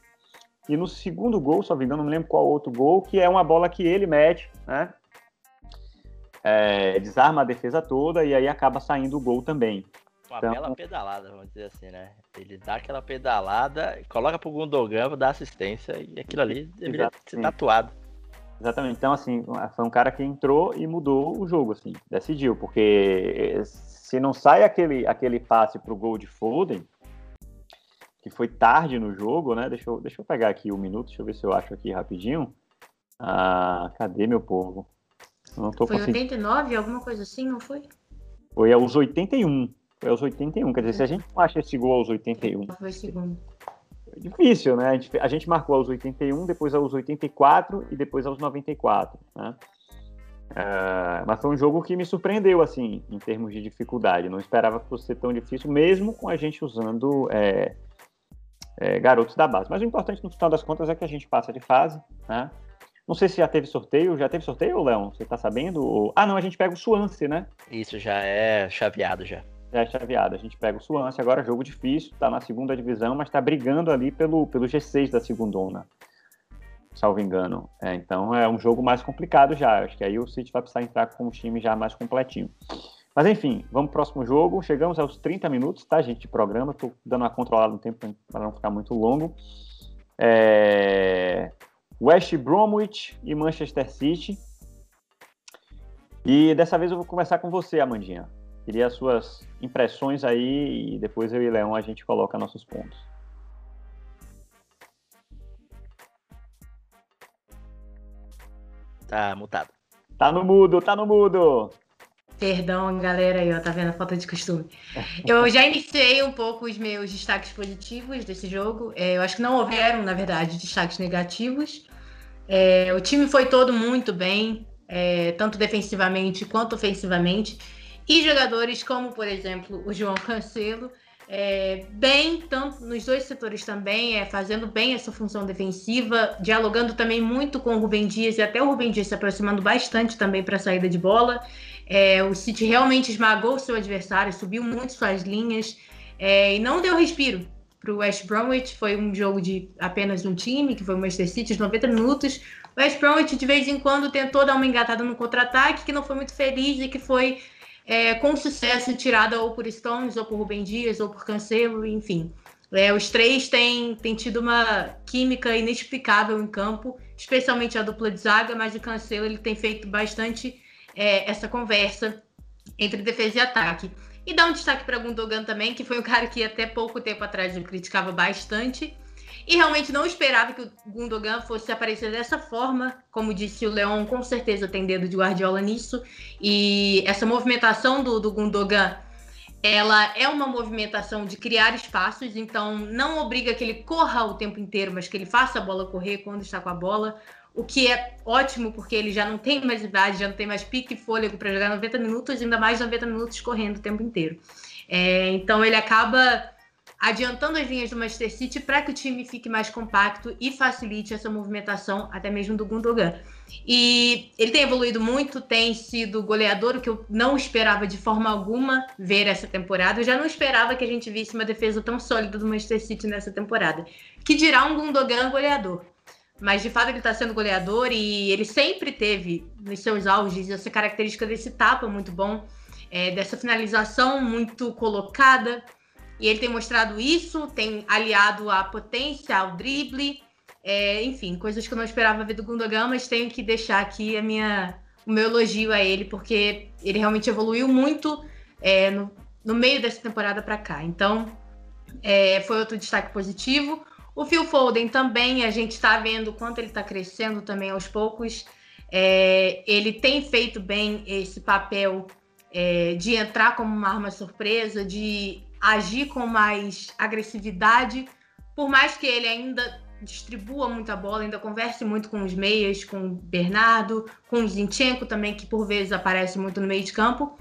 E no segundo gol, só me engano, não lembro qual outro gol, que é uma bola que ele mete, né? É, desarma a defesa toda e aí acaba saindo o gol também. Uma então, bela pedalada, vamos dizer assim, né? Ele dá aquela pedalada, coloca pro Gundogan, dá assistência e aquilo ali deveria ser tatuado. Exatamente. Então, assim, foi um cara que entrou e mudou o jogo, assim, decidiu, porque se não sai aquele, aquele passe pro gol de Foden, que foi tarde no jogo, né? Deixa eu, deixa eu pegar aqui um minuto, deixa eu ver se eu acho aqui rapidinho. Ah, cadê meu povo? Não tô foi conseguindo... 89, alguma coisa assim, não foi? Foi aos 81. Foi aos 81. Quer dizer, se a gente não acha esse gol aos 81. Foi segundo difícil, né? A gente, a gente marcou aos 81, depois aos 84 e depois aos 94, né? Uh, mas foi um jogo que me surpreendeu, assim, em termos de dificuldade. Não esperava que fosse tão difícil, mesmo com a gente usando é, é, garotos da base. Mas o importante, no final das contas, é que a gente passa de fase, né? Não sei se já teve sorteio. Já teve sorteio, Léo? Você tá sabendo? Ah, não, a gente pega o Swansea, né? Isso, já é chaveado já. Já é. A gente pega o Swansea, agora jogo difícil, tá na segunda divisão, mas tá brigando ali pelo, pelo G6 da segundona, salvo engano. É, então é um jogo mais complicado já. Acho que aí o City vai precisar entrar com um time já mais completinho. Mas enfim, vamos pro próximo jogo. Chegamos aos 30 minutos, tá, gente, de programa. Tô dando uma controlada no tempo para não ficar muito longo. É... West Bromwich e Manchester City. E dessa vez eu vou começar com você, Amandinha. Queria as suas impressões aí e depois eu e Leão a gente coloca nossos pontos. Tá mutado. Tá no mudo, tá no mudo. Perdão, galera, aí, ó, tá vendo a falta de costume. Eu já iniciei um pouco os meus destaques positivos desse jogo. É, eu acho que não houveram, na verdade, destaques negativos. É, o time foi todo muito bem, é, tanto defensivamente quanto ofensivamente. E jogadores como, por exemplo, o João Cancelo, é, bem, tanto nos dois setores também, é, fazendo bem essa função defensiva, dialogando também muito com o Rubem Dias e até o Rubem Dias se aproximando bastante também para a saída de bola. É, o City realmente esmagou o seu adversário, subiu muito suas linhas é, e não deu respiro para o West Bromwich. Foi um jogo de apenas um time, que foi o Manchester City, de 90 minutos. O West Bromwich de vez em quando tentou dar uma engatada no contra-ataque, que não foi muito feliz e que foi é, com sucesso tirada ou por Stones, ou por Rubem Dias, ou por Cancelo, enfim. É, os três têm, têm tido uma química inexplicável em campo, especialmente a dupla de zaga, mas o Cancelo ele tem feito bastante é, essa conversa entre defesa e ataque. E dá um destaque para Gundogan também, que foi um cara que até pouco tempo atrás eu criticava bastante, e realmente não esperava que o Gundogan fosse aparecer dessa forma. Como disse o Leon, com certeza tem dedo de Guardiola nisso. E essa movimentação do, do Gundogan, ela é uma movimentação de criar espaços. Então, não obriga que ele corra o tempo inteiro, mas que ele faça a bola correr quando está com a bola. O que é ótimo, porque ele já não tem mais idade, já não tem mais pique e fôlego para jogar 90 minutos, ainda mais 90 minutos correndo o tempo inteiro. É, então, ele acaba adiantando as linhas do Manchester City para que o time fique mais compacto e facilite essa movimentação, até mesmo do Gundogan. E ele tem evoluído muito, tem sido goleador, o que eu não esperava de forma alguma ver essa temporada. Eu já não esperava que a gente visse uma defesa tão sólida do Manchester City nessa temporada. Que dirá um Gundogan goleador. Mas de fato ele está sendo goleador e ele sempre teve nos seus auges essa característica desse tapa muito bom, é, dessa finalização muito colocada. E ele tem mostrado isso, tem aliado a potência, ao drible, é, enfim, coisas que eu não esperava ver do Gundogan, mas tenho que deixar aqui a minha, o meu elogio a ele, porque ele realmente evoluiu muito é, no, no, meio dessa temporada para cá. Então, é, foi outro destaque positivo. O Phil Foden também, a gente está vendo quanto ele está crescendo também aos poucos. É, ele tem feito bem esse papel é, de entrar como uma arma surpresa, de agir com mais agressividade, por mais que ele ainda distribua muita bola, ainda converse muito com os meias, com o Bernardo, com o Zinchenko também, que por vezes aparece muito no meio de campo.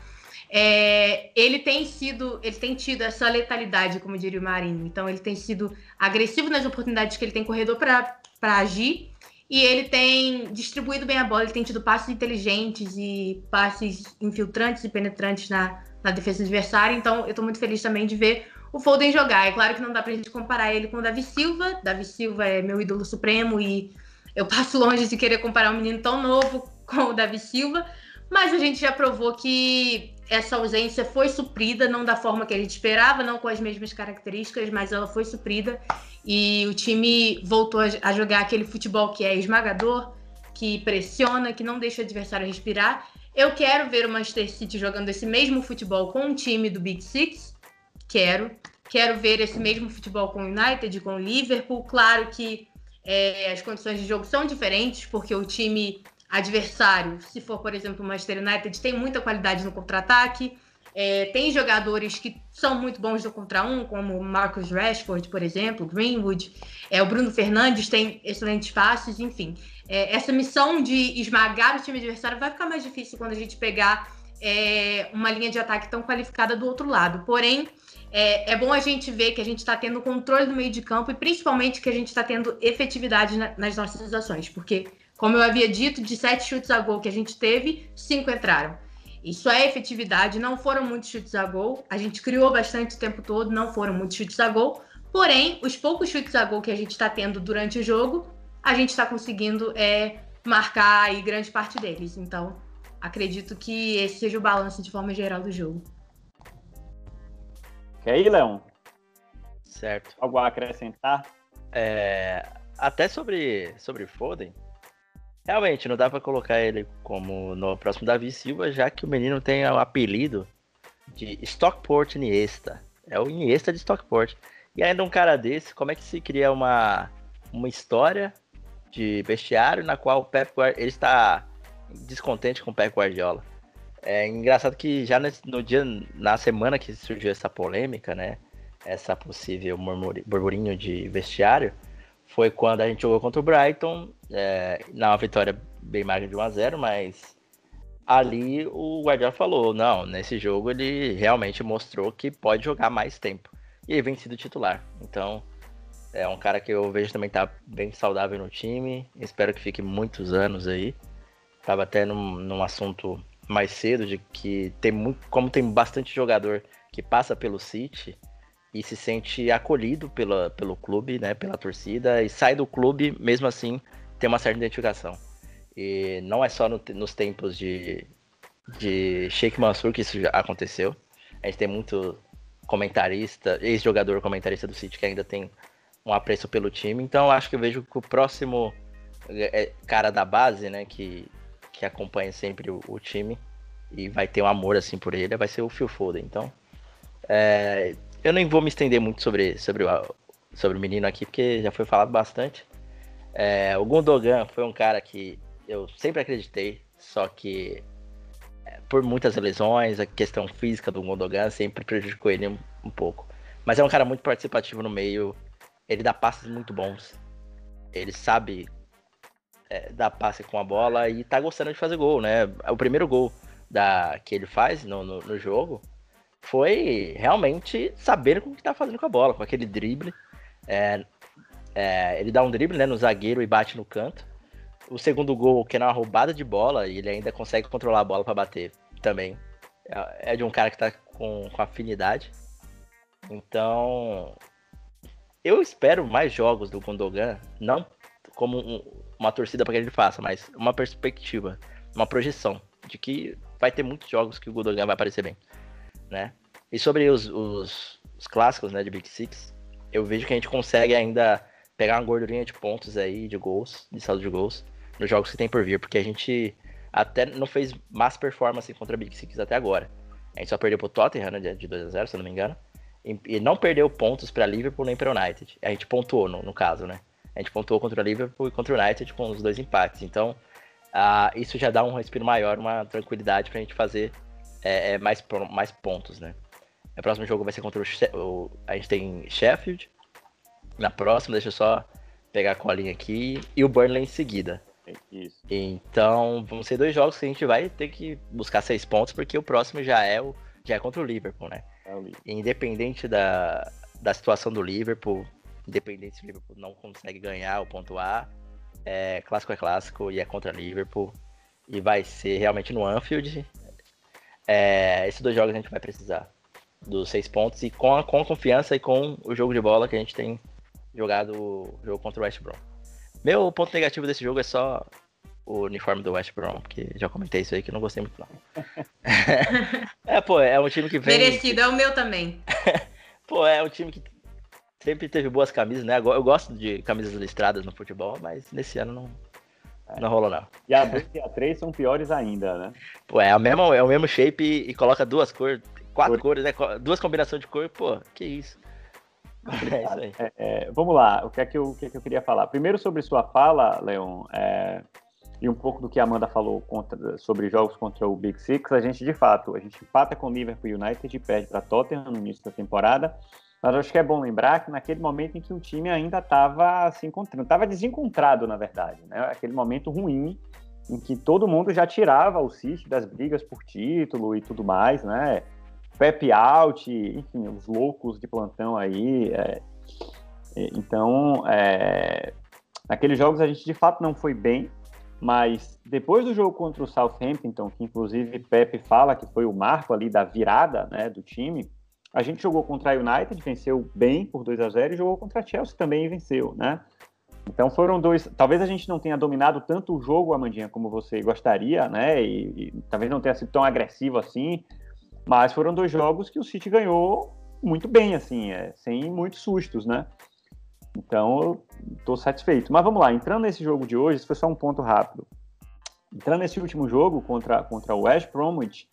É, ele tem sido, ele tem tido essa letalidade, como diria o Marinho. Então ele tem sido agressivo nas oportunidades que ele tem corredor para agir e ele tem distribuído bem a bola. Ele tem tido passes inteligentes e passes infiltrantes e penetrantes na, na defesa adversária. Então, eu estou muito feliz também de ver o Foden jogar. É claro que não dá para a gente comparar ele com o Davi Silva. Davi Silva é meu ídolo supremo e eu passo longe de querer comparar um menino tão novo com o Davi Silva. Mas a gente já provou que essa ausência foi suprida, não da forma que a gente esperava, não com as mesmas características, mas ela foi suprida. E o time voltou a jogar aquele futebol que é esmagador, que pressiona, que não deixa o adversário respirar. Eu quero ver o Manchester City jogando esse mesmo futebol com um time do Big Six. Quero. Quero ver esse mesmo futebol com o United, com o Liverpool. Claro que é, as condições de jogo são diferentes, porque o time adversário, se for, por exemplo, o Manchester United, tem muita qualidade no contra-ataque. É, tem jogadores que são muito bons no contra um, como Marcus Rashford, por exemplo, Greenwood. É, o Bruno Fernandes tem excelentes passes, enfim é, essa missão de esmagar o time adversário vai ficar mais difícil quando a gente pegar é, uma linha de ataque tão qualificada do outro lado. Porém, é, é bom a gente ver que a gente está tendo controle do meio de campo e principalmente que a gente está tendo efetividade na, nas nossas ações, porque, como eu havia dito, de sete chutes a gol que a gente teve, cinco entraram. Isso é efetividade, não foram muitos chutes a gol. A gente criou bastante o tempo todo, não foram muitos chutes a gol. Porém, os poucos chutes a gol que a gente está tendo durante o jogo, a gente está conseguindo é, marcar aí grande parte deles. Então, acredito que esse seja o balanço de forma geral do jogo. Quer ir, Leão? Certo. Algo a acrescentar? É, até sobre, sobre Foden, realmente não dá para colocar ele como no próximo Davi Silva, já que o menino tem o apelido de Stockport Iniesta. É o Iniesta de Stockport. E ainda um cara desse, como é que se cria uma, uma história de vestiário na qual o Pep Guardiola, ele está descontente com o Pep Guardiola? É engraçado que já no dia, na semana que surgiu essa polêmica, né? Essa possível burburinho de vestiário, foi quando a gente jogou contra o Brighton, é, vitória bem magra de 1x0, mas ali o Guardiola falou, não, nesse jogo ele realmente mostrou que pode jogar mais tempo. E ele vem sido titular. Então, é um cara que eu vejo também tá bem saudável no time. Espero que fique muitos anos aí. Tava até num, num assunto mais cedo de que tem muito, como tem bastante jogador que passa pelo City e se sente acolhido pela, pelo clube, né, pela torcida e sai do clube, mesmo assim, tem uma certa identificação. E não é só no, nos tempos de, de Sheikh Mansur que isso aconteceu. A gente tem muito comentarista, ex-jogador comentarista do City que ainda tem um apreço pelo time. Então acho que eu vejo que o próximo é, é, cara da base, né, que, que acompanha sempre o, o, time e vai ter um amor assim por ele, vai ser o Phil Foden. Então, é, eu nem vou me estender muito sobre, sobre, o, sobre o menino aqui, porque já foi falado bastante. É, o Gundogan foi um cara que eu sempre acreditei, só que é, por muitas lesões, a questão física do Gundogan sempre prejudicou ele um, um pouco. Mas é um cara muito participativo no meio, ele dá passes muito bons, ele sabe é, dar passe com a bola e tá gostando de fazer gol, né? O primeiro gol da, que ele faz no, no, no jogo foi realmente saber o que tá fazendo com a bola, com aquele drible. É, é, ele dá um drible né, no zagueiro e bate no canto. O segundo gol, que é uma roubada de bola, e ele ainda consegue controlar a bola para bater também. É, é de um cara que tá com, com afinidade. Então, eu espero mais jogos do Gundogan, não como um, uma torcida para que ele faça, mas uma perspectiva, uma projeção de que vai ter muitos jogos que o Gundogan vai aparecer bem, né? E sobre os, os, os clássicos, né, de Big Six, eu vejo que a gente consegue ainda pegar uma gordurinha de pontos aí, de gols, de saldo de gols, nos jogos que tem por vir, porque a gente até não fez mais performance contra a Big Six até agora. A gente só perdeu pro Tottenham, né, de 2x0, se eu não me engano, e, e não perdeu pontos para Liverpool nem para United. A gente pontuou, no, no caso, né? A gente pontuou contra o Liverpool e contra o United com os dois empates. Então, isso já dá um respiro maior, uma tranquilidade para a gente fazer é, é, mais, mais pontos, né? O próximo jogo vai ser contra o, o, A gente tem Sheffield. Na próxima, deixa eu só pegar a colinha aqui. E o Burnley em seguida. Isso. Então, vão ser dois jogos que a gente vai ter que buscar seis pontos, porque o próximo já é, o, já é contra o Liverpool, né? É o Liverpool. Independente da, da situação do Liverpool, independente se o Liverpool não consegue ganhar o ponto A, é, clássico é clássico e é contra Liverpool. E vai ser realmente no Anfield. É, esses dois jogos a gente vai precisar dos seis pontos e com a, com a confiança e com o jogo de bola que a gente tem jogado o jogo contra o West Brom. Meu ponto negativo desse jogo é só o uniforme do West Brom, porque já comentei isso aí que eu não gostei muito não. (laughs) é, pô, é um time que vem... Merecido, é o meu também. (laughs) pô, é um time que sempre teve boas camisas, né? Eu gosto de camisas listradas no futebol, mas nesse ano não, é. não rolou não. E a 2 e a 3 são piores ainda, né? Pô, é o mesmo, é o mesmo shape e, e coloca duas cores, quatro cores, né? Duas combinações de cor, pô, que isso. É isso aí. É, é, vamos lá, o que, é que, eu, o que é que eu queria falar? Primeiro sobre sua fala, Leon, é, e um pouco do que a Amanda falou contra, sobre jogos contra o Big Six, a gente de fato, a gente empata com o Liverpool United e perde para Tottenham no início da temporada, mas acho que é bom lembrar que naquele momento em que o time ainda estava se encontrando, estava desencontrado, na verdade, né? aquele momento ruim em que todo mundo já tirava o City das brigas por título e tudo mais, né? Pepe out, enfim, os loucos de plantão aí. É, é, então, é, naqueles jogos a gente de fato não foi bem, Mas depois do jogo contra o Southampton, que inclusive Pepe fala que foi o marco ali da virada né, do time, a gente jogou contra a United, venceu bem por 2 a 0 e jogou contra a Chelsea também e venceu, né? Então foram dois. Talvez a gente não tenha dominado tanto o jogo, Amandinha, como você gostaria, né? E, e, talvez não tenha sido tão agressivo assim. Mas foram dois jogos que o City ganhou muito bem, assim, é, sem muitos sustos, né? Então eu estou satisfeito. Mas vamos lá, entrando nesse jogo de hoje, isso foi só um ponto rápido. Entrando nesse último jogo contra, contra o West Bromwich,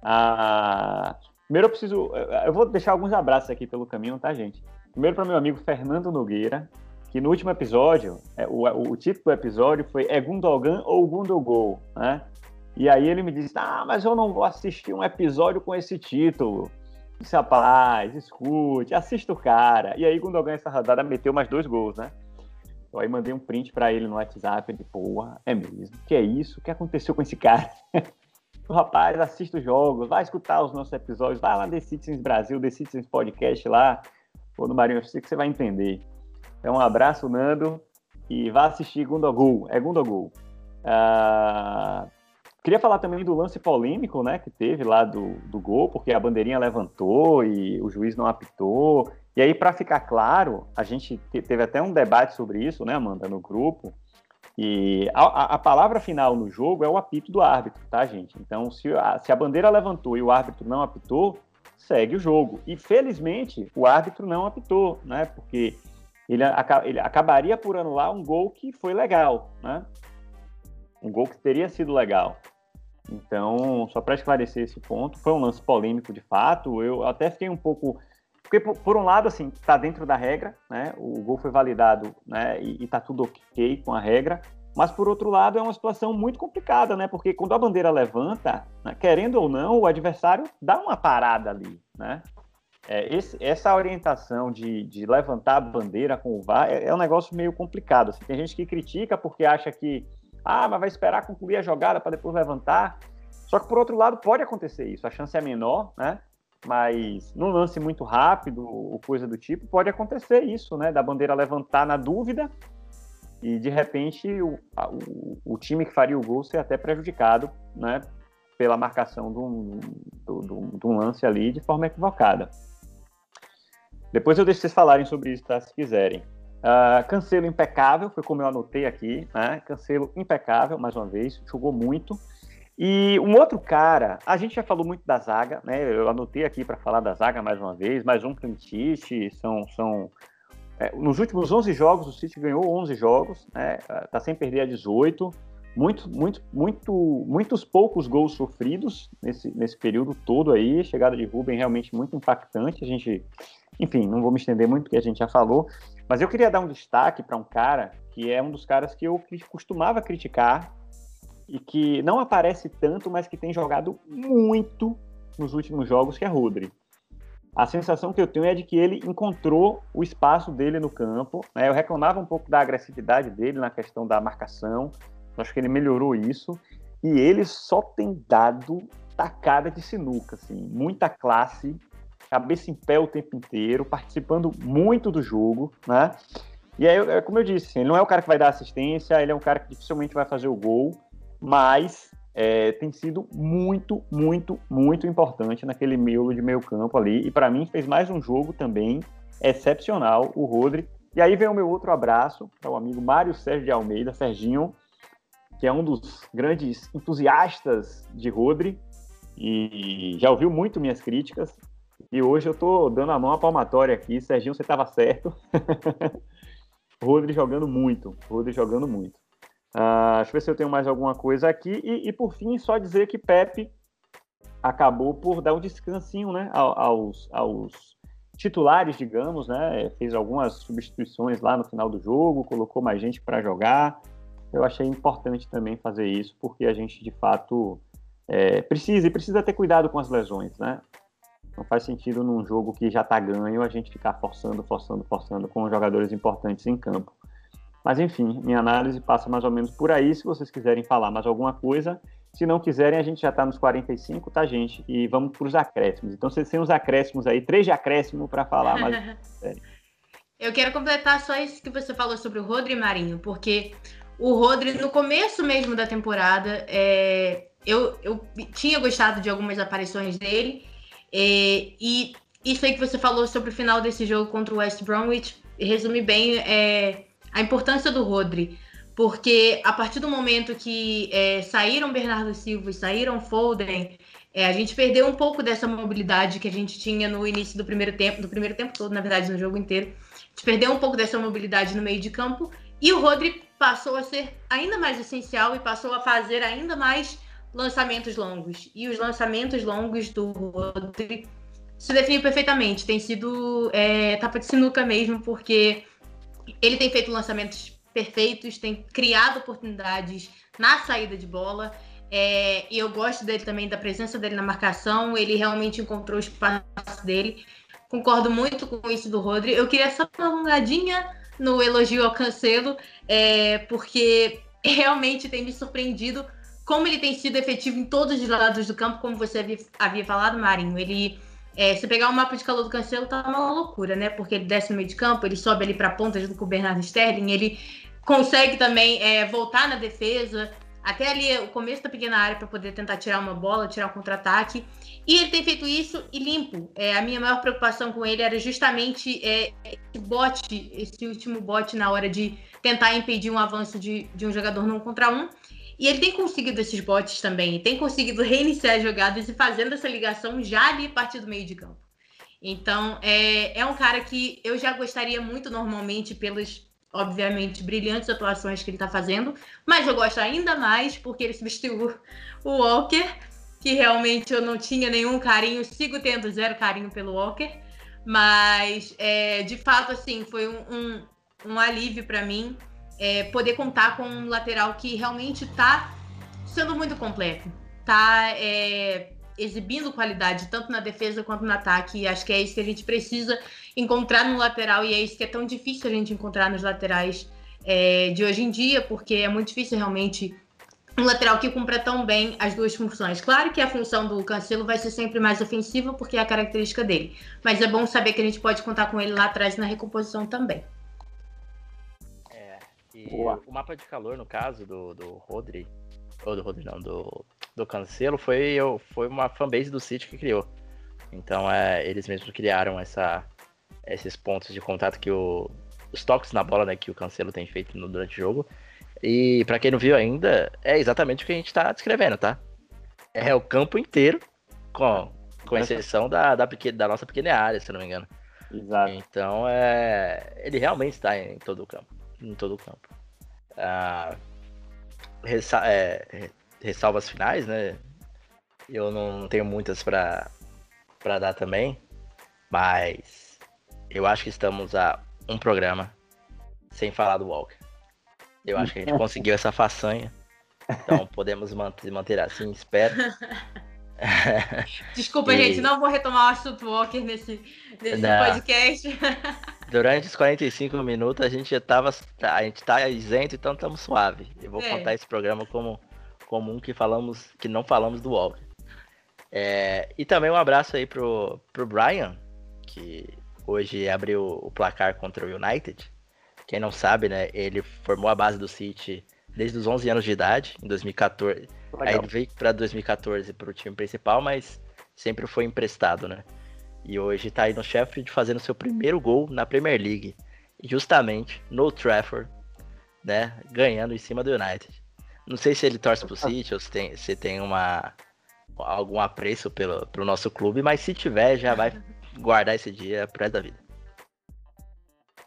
a... primeiro eu preciso. Eu vou deixar alguns abraços aqui pelo caminho, tá, gente? Primeiro para meu amigo Fernando Nogueira, que no último episódio, é, o, o, o título do episódio foi É Gundogan ou Gundogol, né? E aí ele me disse, ah, mas eu não vou assistir um episódio com esse título. Disse, rapaz, escute, assista o cara. E aí Gundogan essa rodada meteu mais dois gols, né? Eu aí mandei um print para ele no WhatsApp, ele, porra, é mesmo, que é isso? O que aconteceu com esse cara? o (laughs) rapaz, assista os jogos, vai escutar os nossos episódios, vai lá The Citizens Brasil, The Citizens Podcast lá, ou no Marinho FC, que você vai entender. Então, um abraço, Nando, e vá assistir Gundogol. É Gundogol. Ah, queria falar também do lance polêmico, né, que teve lá do, do gol, porque a bandeirinha levantou e o juiz não apitou. E aí, para ficar claro, a gente teve até um debate sobre isso, né, Amanda, no grupo. E a, a, palavra final no jogo é o apito do árbitro, tá, gente? Então, se a, se a bandeira levantou e o árbitro não apitou, segue o jogo. E felizmente o árbitro não apitou, né? Porque ele, ele acabaria por anular um gol que foi legal, né? Um gol que teria sido legal. Então, só para esclarecer esse ponto, foi um lance polêmico de fato. Eu até fiquei um pouco. Porque, por, por um lado, assim, está dentro da regra, né? O gol foi validado, né? E, está tudo ok com a regra. Mas, por outro lado, é uma situação muito complicada, né? Porque quando a bandeira levanta, né? querendo ou não, o adversário dá uma parada ali, né? É, esse, essa orientação de, de, levantar a bandeira com o VAR é, é um negócio meio complicado. Assim. Tem gente que critica porque acha que ah, mas vai esperar concluir a jogada para depois levantar. Só que por outro lado pode acontecer isso, a chance é menor, né? Mas num lance muito rápido ou coisa do tipo, pode acontecer isso, né? Da bandeira levantar na dúvida e de repente o, o, o time que faria o gol ser até prejudicado, né? Pela marcação de um, de um lance ali de forma equivocada. Depois eu deixo vocês falarem sobre isso, tá? Se quiserem. Uh, cancelo impecável, foi como eu anotei aqui, né? Cancelo impecável, mais uma vez, jogou muito. E um outro cara, a gente já falou muito da zaga, né? Eu anotei aqui para falar da zaga mais uma vez, mais um sheet, são, são é, nos últimos 11 jogos, o City ganhou 11 jogos, né? Tá sem perder a 18. Muito, muito, muito, muitos poucos gols sofridos nesse, nesse período todo aí. Chegada de Ruben realmente muito impactante. A gente enfim, não vou me estender muito, porque a gente já falou, mas eu queria dar um destaque para um cara que é um dos caras que eu costumava criticar e que não aparece tanto, mas que tem jogado muito nos últimos jogos, que é Rodri. A sensação que eu tenho é de que ele encontrou o espaço dele no campo. Né? Eu reclamava um pouco da agressividade dele na questão da marcação. Acho que ele melhorou isso. E ele só tem dado tacada de sinuca, assim, muita classe, cabeça em pé o tempo inteiro, participando muito do jogo, né? E aí, é como eu disse, ele não é o cara que vai dar assistência, ele é um cara que dificilmente vai fazer o gol, mas é, tem sido muito, muito, muito importante naquele miolo de meio campo ali. E para mim fez mais um jogo também excepcional, o Rodri. E aí vem o meu outro abraço para o amigo Mário Sérgio de Almeida, Serginho, que é um dos grandes entusiastas de Rodri e já ouviu muito minhas críticas. E hoje eu tô dando a mão à palmatória aqui. Serginho, você estava certo. (laughs) Rodri jogando muito. Rodri jogando muito. Uh, deixa eu ver se eu tenho mais alguma coisa aqui. E, e, por fim, só dizer que Pepe acabou por dar um descansinho né, aos, aos titulares, digamos, né? Fez algumas substituições lá no final do jogo, colocou mais gente para jogar. Eu achei importante também fazer isso, porque a gente de fato é, precisa e precisa ter cuidado com as lesões, né? Não faz sentido num jogo que já está ganho a gente ficar forçando, forçando, forçando com jogadores importantes em campo. Mas enfim, minha análise passa mais ou menos por aí. Se vocês quiserem falar mais alguma coisa, se não quiserem, a gente já está nos 45, tá, gente? E vamos para os acréscimos. Então, vocês têm os acréscimos aí, três de acréscimo para falar. Mas... (laughs) Eu quero completar só isso que você falou sobre o Rodri Marinho, porque O Rodri, no começo mesmo da temporada, é, eu, eu tinha gostado de algumas aparições dele. É, e isso aí que você falou sobre o final desse jogo contra o West Bromwich resume bem é, a importância do Rodri. Porque a partir do momento que é, saíram Bernardo Silva e saíram Foden, é, a gente perdeu um pouco dessa mobilidade que a gente tinha no início do primeiro tempo, do primeiro tempo todo, na verdade, no jogo inteiro. A gente perdeu um pouco dessa mobilidade no meio de campo e o Rodri passou a ser ainda mais essencial e passou a fazer ainda mais lançamentos longos. E os lançamentos longos do Rodri se definiu perfeitamente. Tem sido é, tapa de sinuca mesmo, porque ele tem feito lançamentos perfeitos, tem criado oportunidades na saída de bola. É, e eu gosto dele também, da presença dele na marcação. Ele realmente encontrou o espaço dele. Concordo muito com isso do Rodri. Eu queria só uma alongadinha no elogio ao Cancelo, é, porque (laughs) realmente tem me surpreendido como ele tem sido efetivo em todos os lados do campo, como você havia, havia falado, Marinho. Ele, é, se pegar o mapa de calor do Cancelo, tá uma loucura, né? Porque ele desce no meio de campo, ele sobe ali para a ponta junto com o Bernardo Sterling, ele consegue também é, voltar na defesa, até ali o começo da pequena área para poder tentar tirar uma bola, tirar um contra-ataque. E ele tem feito isso e limpo. É, a minha maior preocupação com ele era justamente é, esse bote, esse último bote na hora de tentar impedir um avanço de, de um jogador num contra um. E ele tem conseguido esses botes também, tem conseguido reiniciar as jogadas e fazendo essa ligação já ali a partir do meio de campo. Então, é, é um cara que eu já gostaria muito normalmente pelas, obviamente, brilhantes atuações que ele está fazendo, mas eu gosto ainda mais porque ele substituiu o Walker que realmente eu não tinha nenhum carinho, sigo tendo zero carinho pelo Walker, mas é, de fato, assim, foi um, um, um alívio para mim é, poder contar com um lateral que realmente está sendo muito completo, está é, exibindo qualidade tanto na defesa quanto no ataque, e acho que é isso que a gente precisa encontrar no lateral, e é isso que é tão difícil a gente encontrar nos laterais é, de hoje em dia, porque é muito difícil realmente um lateral que cumpra tão bem as duas funções. Claro que a função do Cancelo vai ser sempre mais ofensiva, porque é a característica dele. Mas é bom saber que a gente pode contar com ele lá atrás na recomposição também. Boa. o mapa de calor, no caso do, do Rodri, ou do Rodri não, do, do Cancelo, foi, foi uma fanbase do City que criou. Então é, eles mesmos criaram essa, esses pontos de contato que o, os toques na bola né, que o Cancelo tem feito no, durante o jogo e para quem não viu ainda, é exatamente o que a gente tá descrevendo, tá? É o campo inteiro, com, com exceção da, da, pequena, da nossa pequena área, se não me engano. Exato. Então, é, ele realmente está em todo o campo. Em todo o campo. Ah, ressa, é, ressalvas finais, né? Eu não tenho muitas para dar também, mas eu acho que estamos a um programa sem falar do Walker. Eu acho que a gente (laughs) conseguiu essa façanha. Então podemos manter, manter assim, espero. (laughs) Desculpa, e... gente, não vou retomar o assunto Walker nesse, nesse podcast. (laughs) Durante os 45 minutos a gente já tava. A gente tá isento, então estamos suave. Eu vou é. contar esse programa como, como um que falamos, que não falamos do Walker. É, e também um abraço aí pro, pro Brian, que hoje abriu o placar contra o United. Quem não sabe, né? Ele formou a base do City desde os 11 anos de idade, em 2014. Legal. Aí ele veio para 2014 para o time principal, mas sempre foi emprestado, né? E hoje está aí no Sheffield fazendo seu primeiro gol na Premier League, justamente no Trafford, né? Ganhando em cima do United. Não sei se ele torce pro City ou se tem, se tem uma, algum apreço pelo, pro nosso clube, mas se tiver, já vai guardar esse dia pro resto da vida.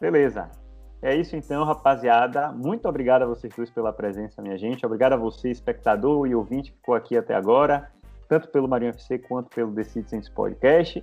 Beleza. É isso então, rapaziada. Muito obrigado a vocês dois pela presença, minha gente. Obrigado a você, espectador e ouvinte que ficou aqui até agora, tanto pelo Marinho FC quanto pelo The Citizens Podcast.